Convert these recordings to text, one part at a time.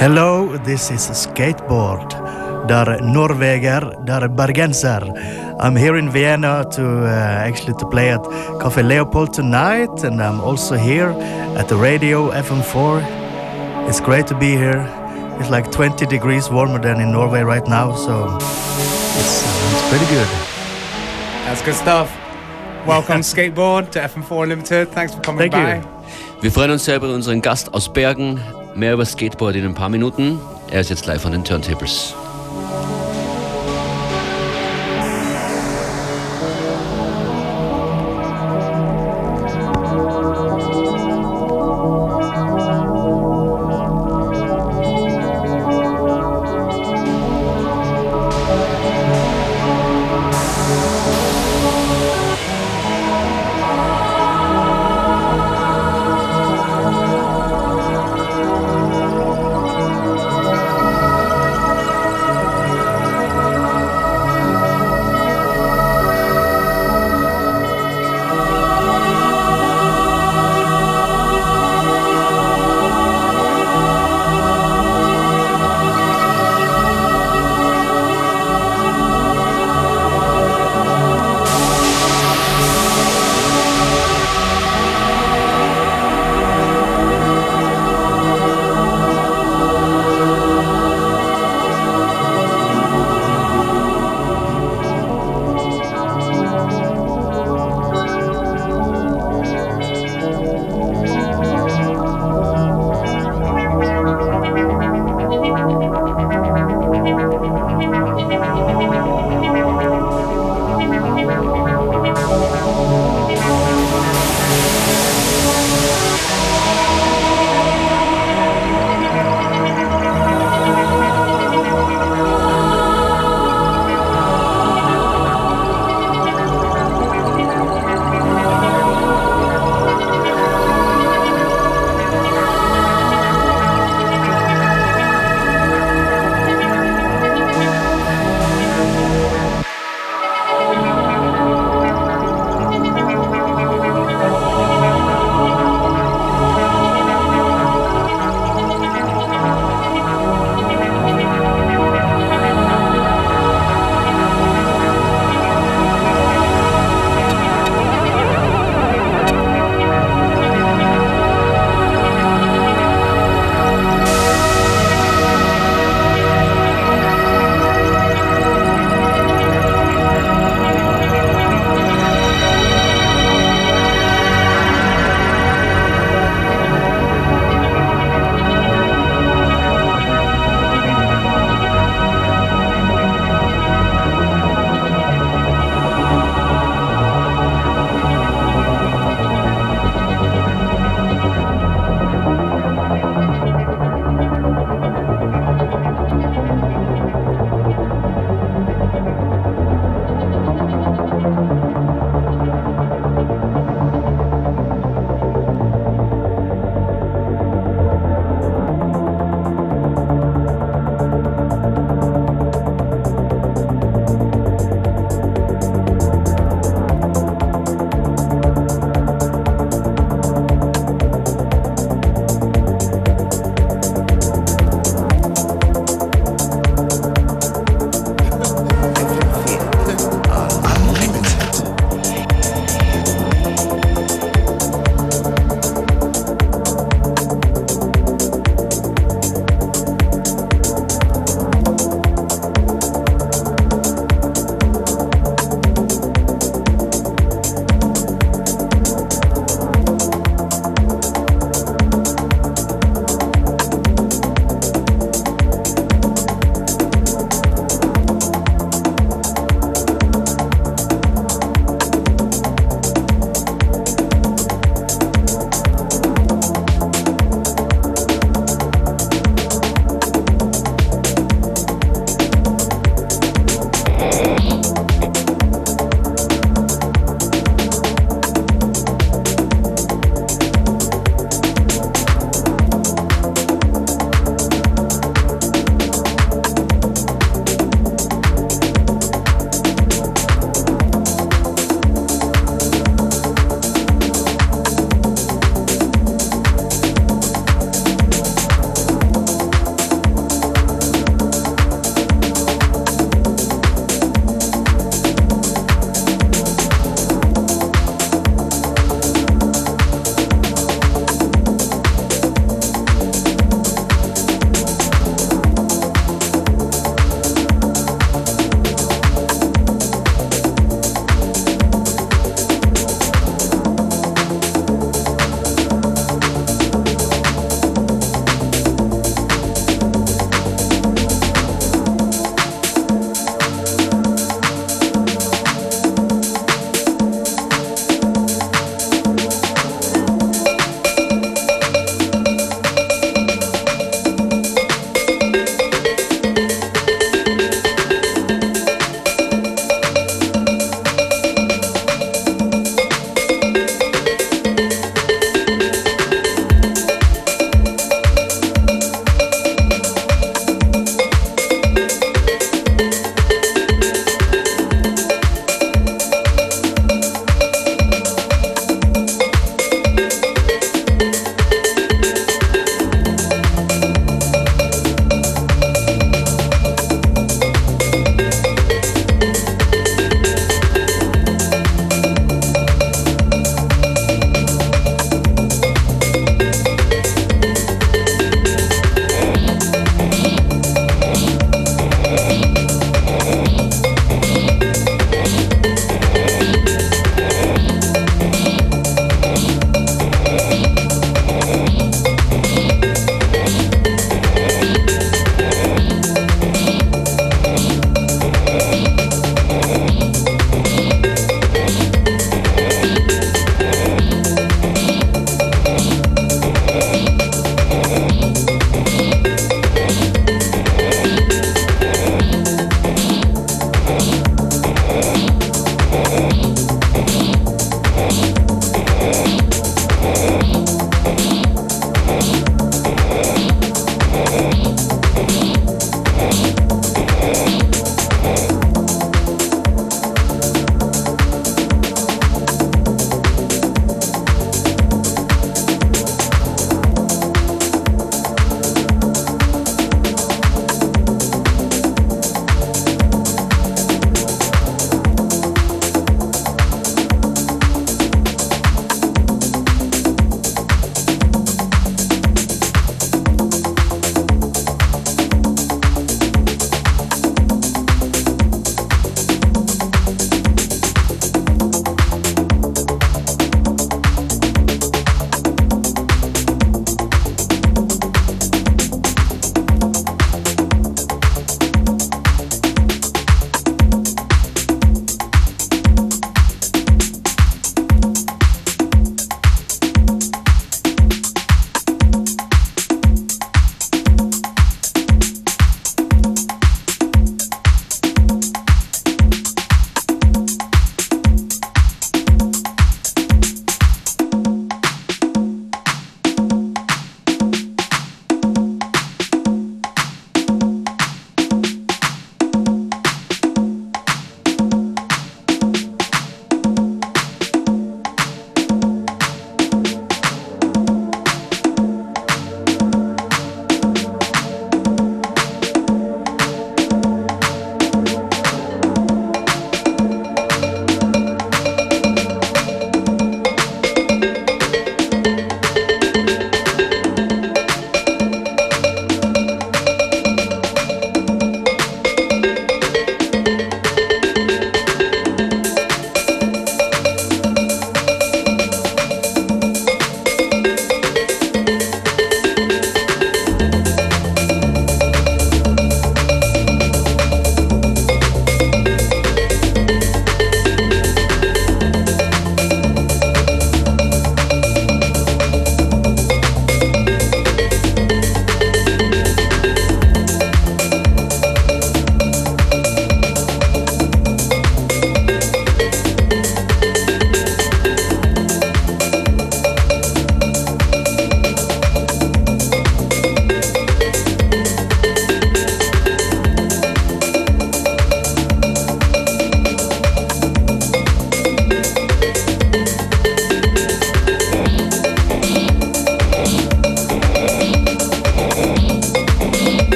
Hello, this is Skateboard. Der norveger, der bergenser. I'm here in Vienna to uh, actually to play at Cafe Leopold tonight, and I'm also here at the radio FM4. It's great to be here. It's like 20 degrees warmer than in Norway right now, so it's, uh, it's pretty good. That's good stuff. Welcome, Skateboard, to FM4 Unlimited. Thanks for coming Thank you. by. Wir freuen uns sehr über unseren Gast aus Bergen. Mehr über Skateboard in ein paar Minuten. Er ist jetzt live an den Turntables.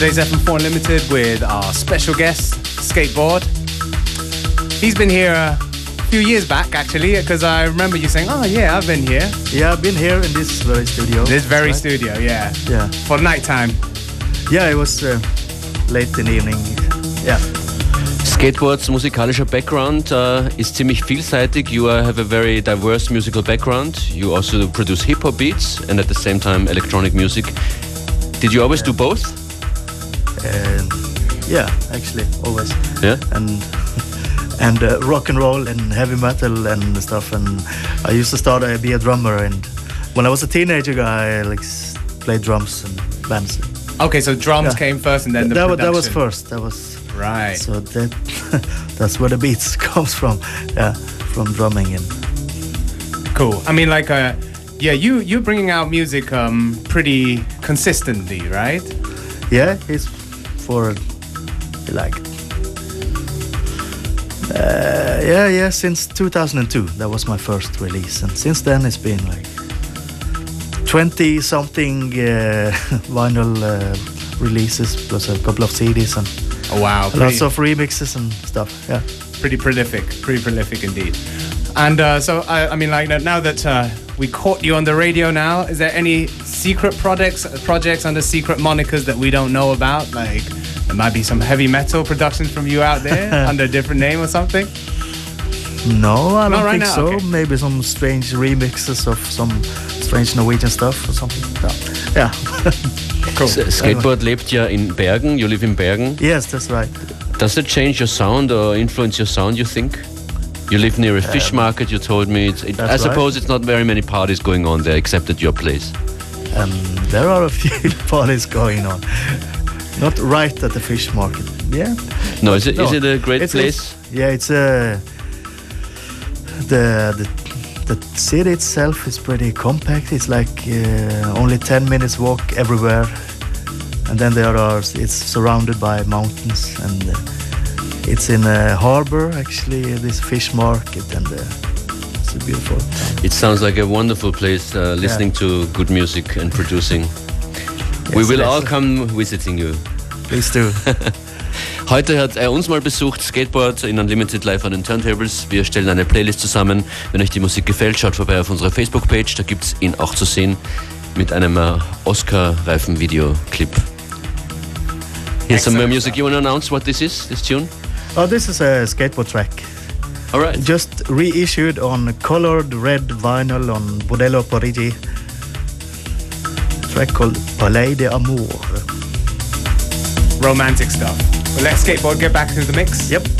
Today's FM4 Unlimited with our special guest, Skateboard. He's been here a few years back, actually, because I remember you saying, "Oh yeah, I've been here." Yeah, I've been here in this very studio. This very right? studio, yeah. Yeah. For nighttime. Yeah, it was uh, late in the evening. Yeah. Skateboards musikalischer Background uh, ist ziemlich vielseitig. You uh, have a very diverse musical background. You also produce hip hop beats and at the same time electronic music. Did you always do both? And yeah, actually, always. Yeah. And and uh, rock and roll and heavy metal and stuff. And I used to start to be a drummer. And when I was a teenager, I like s- played drums and bands. Okay, so drums Yeah. came first, and then the that, wa- that was first. That was Right. so that that's where the beats comes from. Yeah, from drumming and Cool. I mean, like, uh, yeah, you you're bringing out music um pretty consistently, right? yeah, it's for like uh, yeah yeah since 2002 that was my first release and since then it's been like 20 something uh, vinyl uh, releases plus a couple of CDs and Oh wow, lots of remixes and stuff yeah pretty prolific, pretty prolific indeed. And uh, so, I, I mean, like now that uh, we caught you on the radio, now is there any secret projects projects under secret monikers that we don't know about? Like there might be some heavy metal productions from you out there under a different name or something. no I Not don't right think now, so okay. maybe some strange remixes of some strange Norwegian stuff or something yeah, yeah. Cool. S Skateboard lebt ja in Bergen. You live in Bergen. yes that's right Does it change your sound or influence your sound, you think? You live near a fish market, you told me. It's, it, I Um, that's suppose it's not very many parties going on there except at your place. Um, there are a few parties going on. Not right at the fish market. Yeah. No, is it, is No, it a great it's- place? it's- yeah, it's a. the the the city itself is pretty compact. It's like uh, only ten minutes walk everywhere, and then there are it's surrounded by mountains and. Uh, it's in a harbor actually. This fish market and uh, it's a beautiful town. It sounds like a wonderful place uh, listening to good music and producing. We will all come visiting you. Please do. Heute hat er uns mal besucht, Skateboard in Unlimited Live an den Turntables. Wir stellen eine Playlist zusammen. Wenn euch die Musik gefällt, schaut vorbei auf unserer Facebook-Page. Da gibt es ihn auch zu sehen mit einem äh, Oscar-reifen Videoclip. Here's some music. You want to announce what this is, this tune? oh, this is a skateboard track. All right. just reissued on colored red vinyl on Bordello Parigi. Track called Palais de Amour. Romantic stuff. Well, let's skateboard get back to the mix. Yep.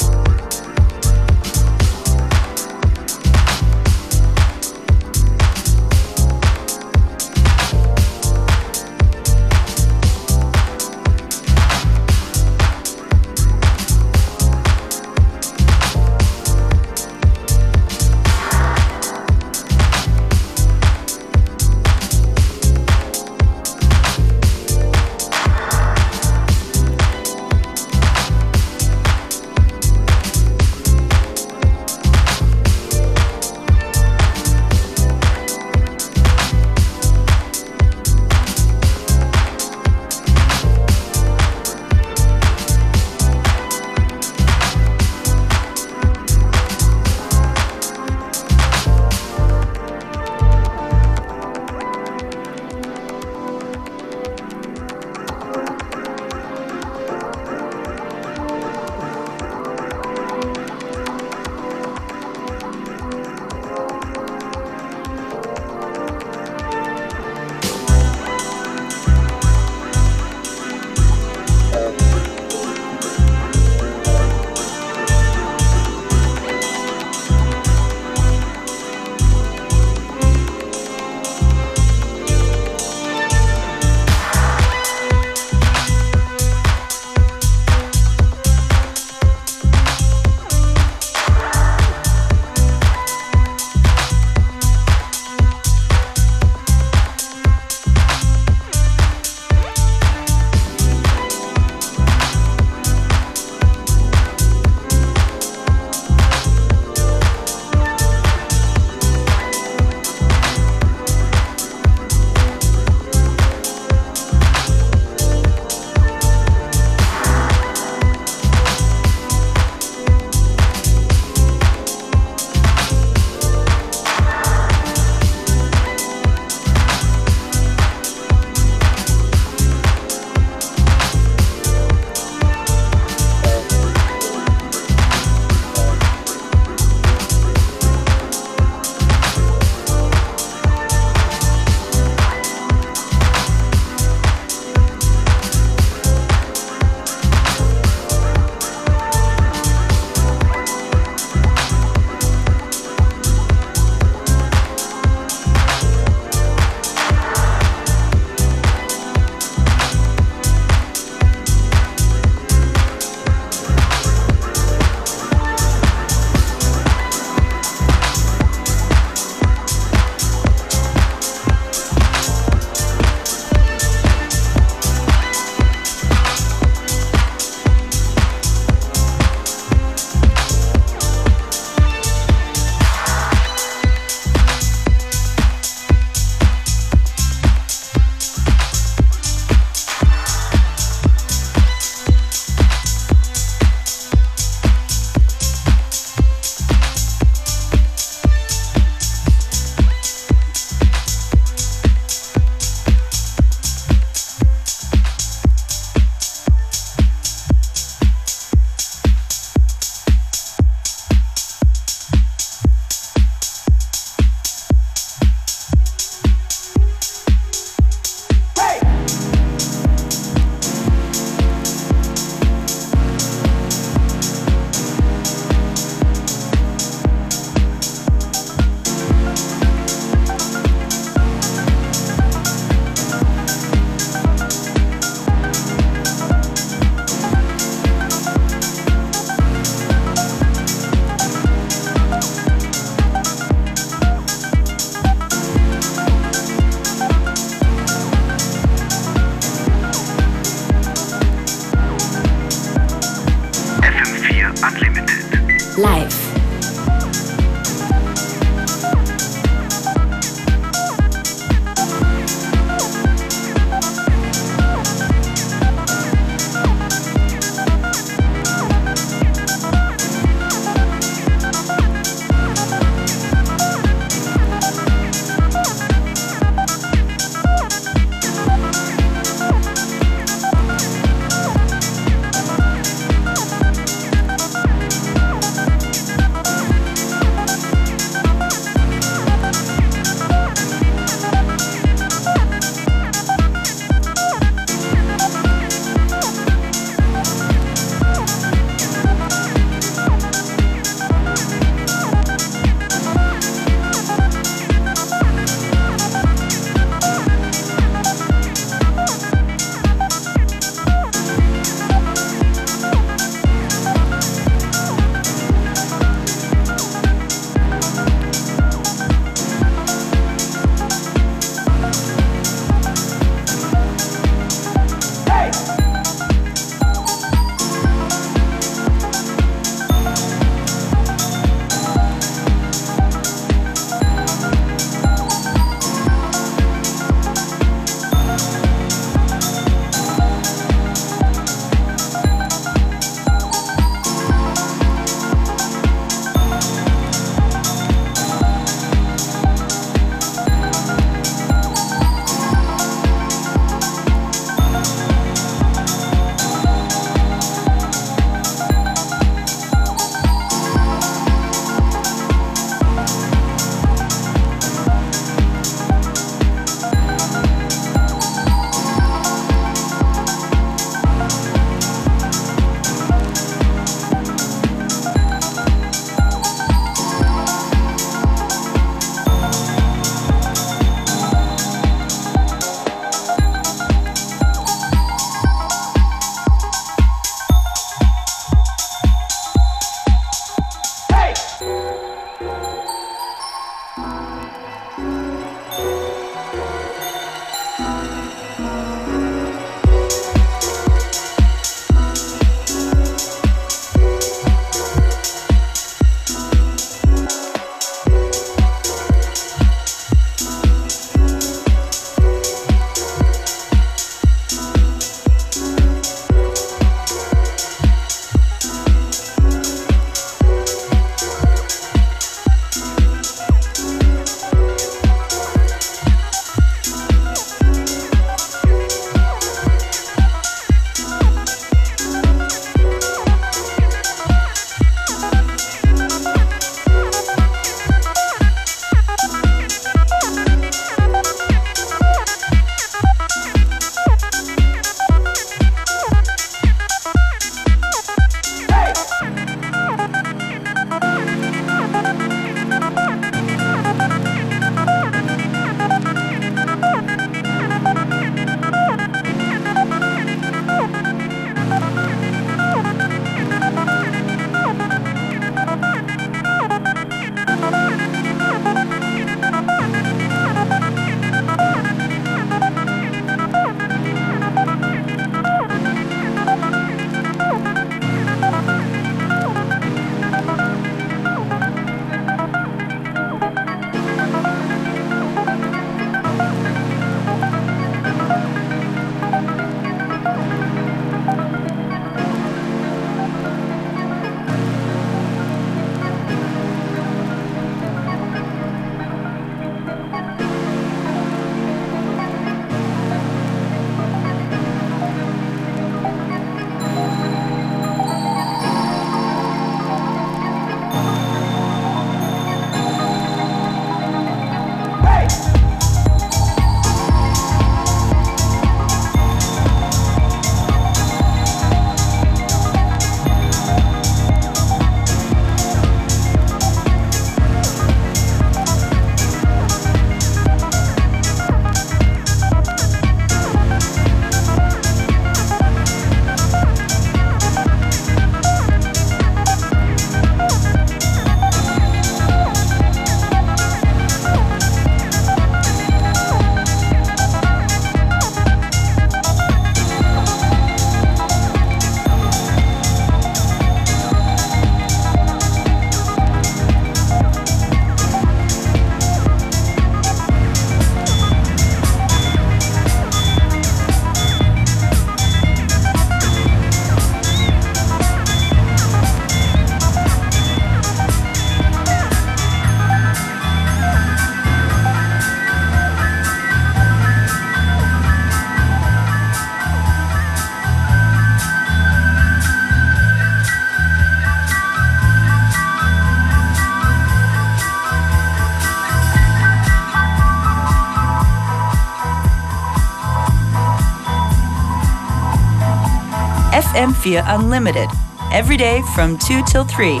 FM4 Unlimited. Every day from 2 till 3.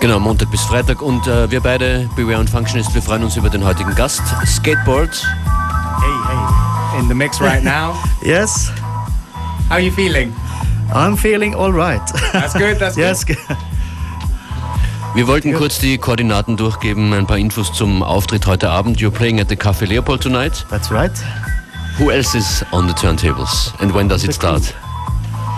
Genau, Montag bis Freitag. Und äh, wir beide, Beware und Functionist, wir freuen uns über den heutigen Gast. Skateboard. Hey, hey. In the mix right now. Yes, How are you feeling? I'm feeling all right. That's good. That's yes. Wir wollten kurz die Koordinaten durchgeben, ein paar Infos zum Auftritt heute Abend. You're playing at the Café Leopold tonight. That's right. Who else is on the turntables? And when does it start?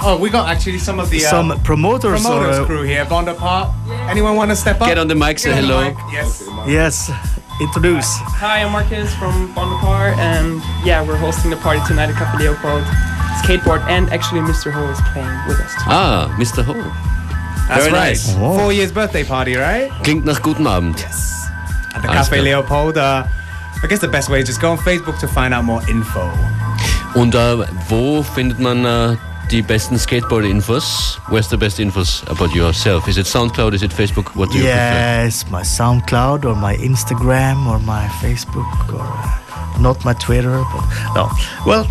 Good. Oh, we got actually some of the uh, Some promoters. promoters or, uh, crew here. Bonaparte. Anyone want to step up? Get on the mic, say Get on the hello. mic. Yes. yes, introduce. Hi, I'm Marcus from Bonaparte, and yeah, we're hosting the party tonight at Cafe Leopold. Skatebård, and actually, Mr. Ho is playing with us. Tonight. Ah, Mr. Ho. That's Very right. nice. Oh. Four years birthday party, right? Klingt nach guten Abend. Yes. At the Alles Cafe klar. Leopold. Uh, I guess the best way is just go on Facebook to find out more info. Und äh, wo findet man äh, best besten Skatebård-Infos? Where's the best infos about yourself? Is it SoundCloud? Is it Facebook? What do you prefer? Yes, my SoundCloud or my Instagram or my Facebook or uh, not my Twitter. But no. Well,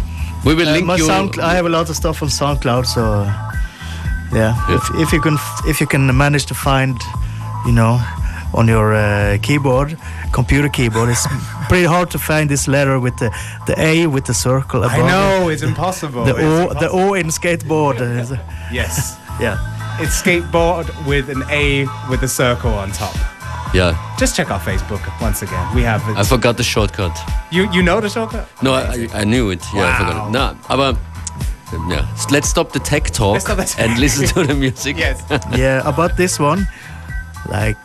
We will uh, link my you. Sound, I have a lot of stuff on SoundCloud, so uh, yeah. Yeah. If, if you can, if you can manage to find, you know, on your uh, keyboard, computer keyboard, it's pretty hard to find this letter with the the A with the circle above. I it. know, it's impossible. The It's O, impossible. the O in skatebård. uh, Yes. yeah. It's skatebård with an A with a circle on top. Yeah, Just check our Facebook once again. We have it. I forgot the shortcut. you you know the shortcut? No, I, I knew it. Yeah, I forgot Wow. it. No, aber yeah. let's stop the tech talk the tech. and listen to the music. Yes. yeah, about this one, like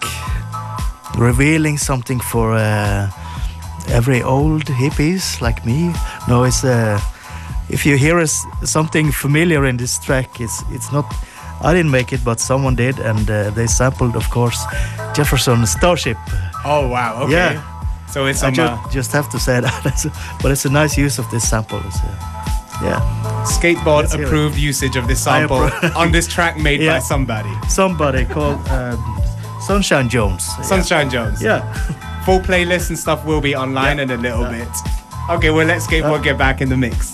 revealing something for uh, every old hippies like me. No, it's uh, if you hear us something familiar in this track, it's it's not. I didn't make it, but someone did, and uh, they sampled, of course, Jefferson Starship. Oh wow. Okay. Yeah. So it's I some ju- uh, just have to say that, but it's a nice use of this sample. It's, uh, yeah, skatebård Let's it. approved usage of this sample on this track made by somebody. somebody called um, Sunshine Jones. Yeah. Sunshine Jones. Yeah. Full playlist and stuff will be online in a little bit. Okay, well let skatebård get back in the mix.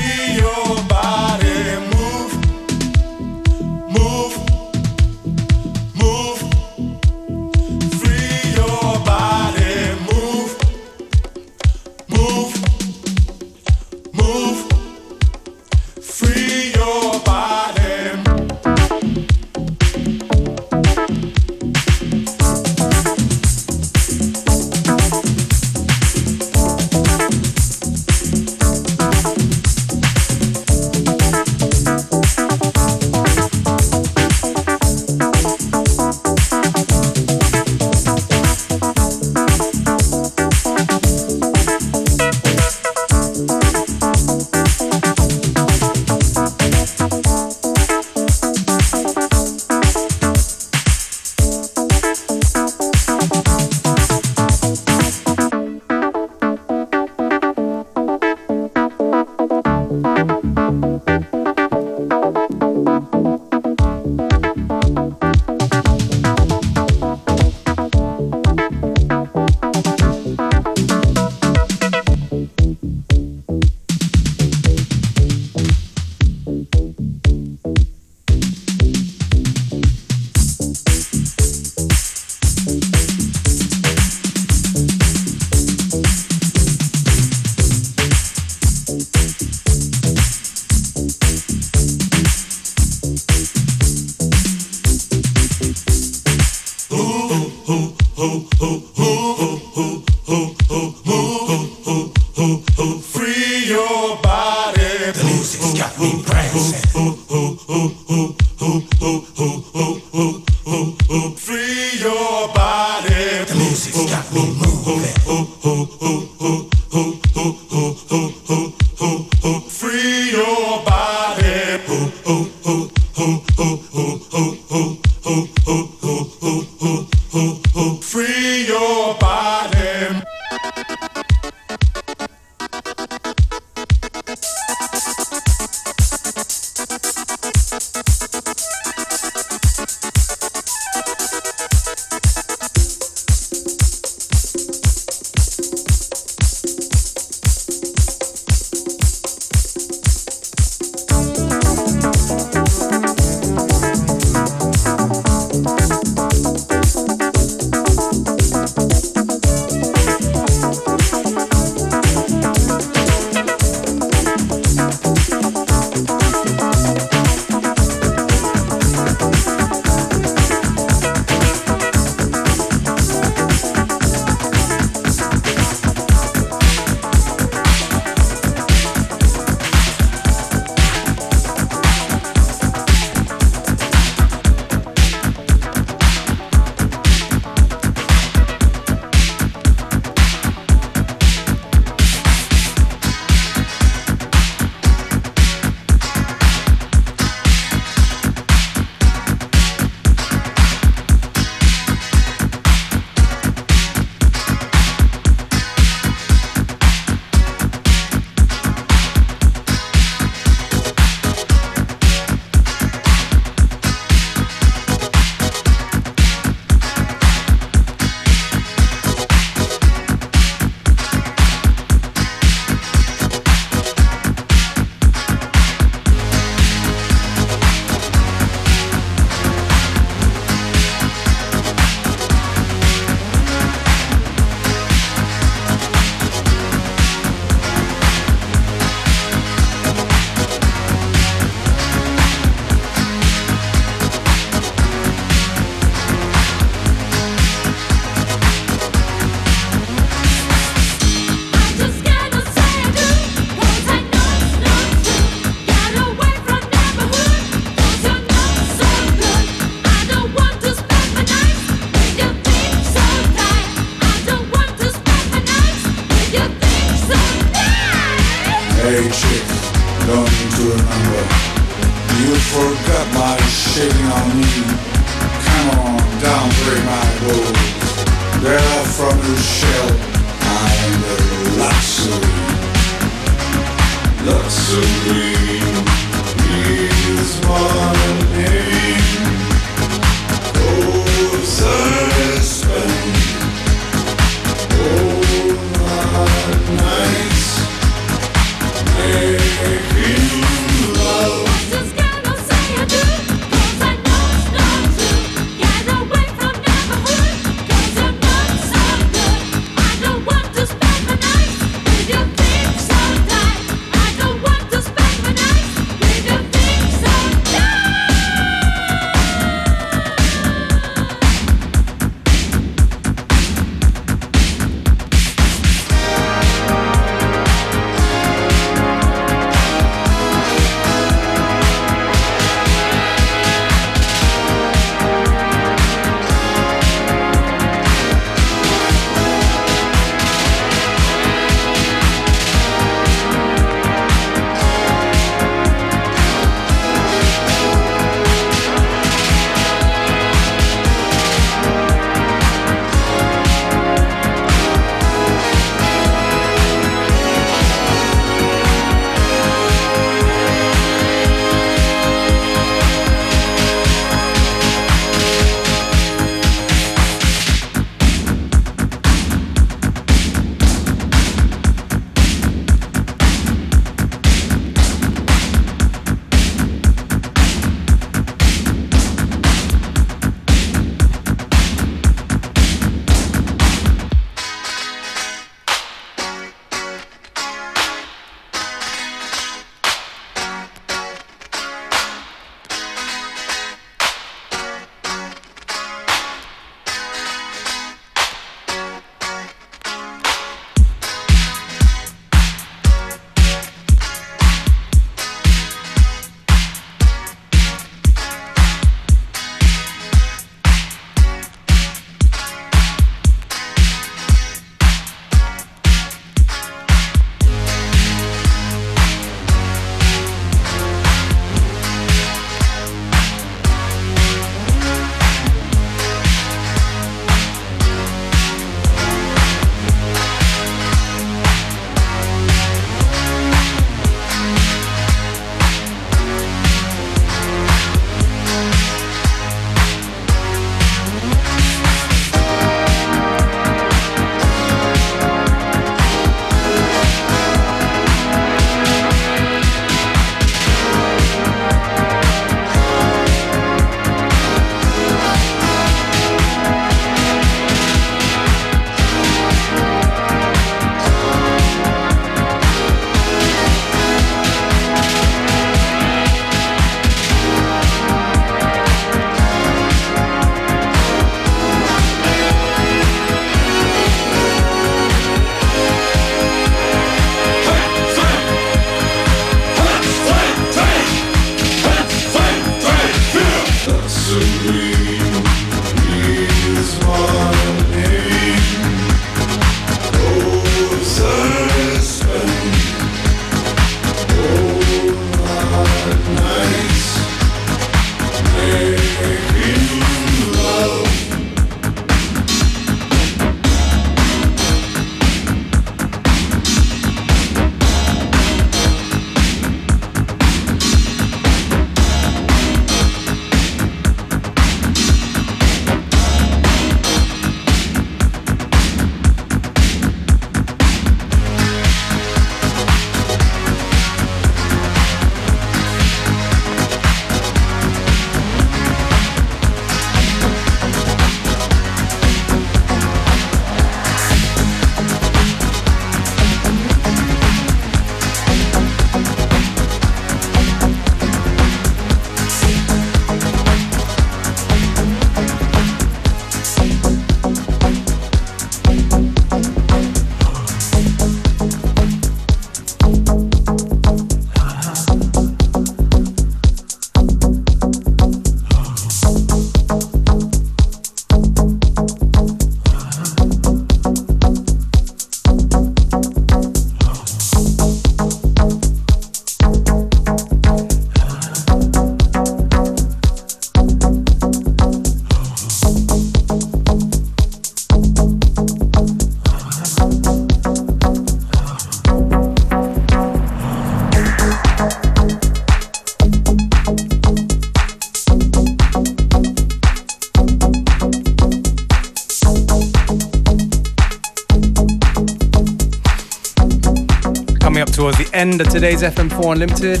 today's FM4 Unlimited,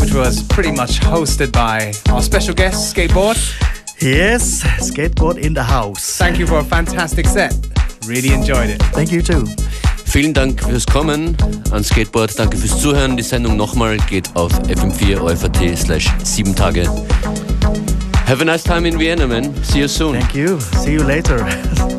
which was pretty much hosted by our special guest, Skatebård. Yes, Skatebård in the house. Thank you for a fantastic set. Really enjoyed it. Thank you too. Vielen Dank fürs Kommen an Skatebård. Danke fürs Zuhören. Die Sendung nochmal geht auf fm4 ORF.at slash 7 Tage. Have a nice time in Vienna, man. See you soon. Thank you. See you later.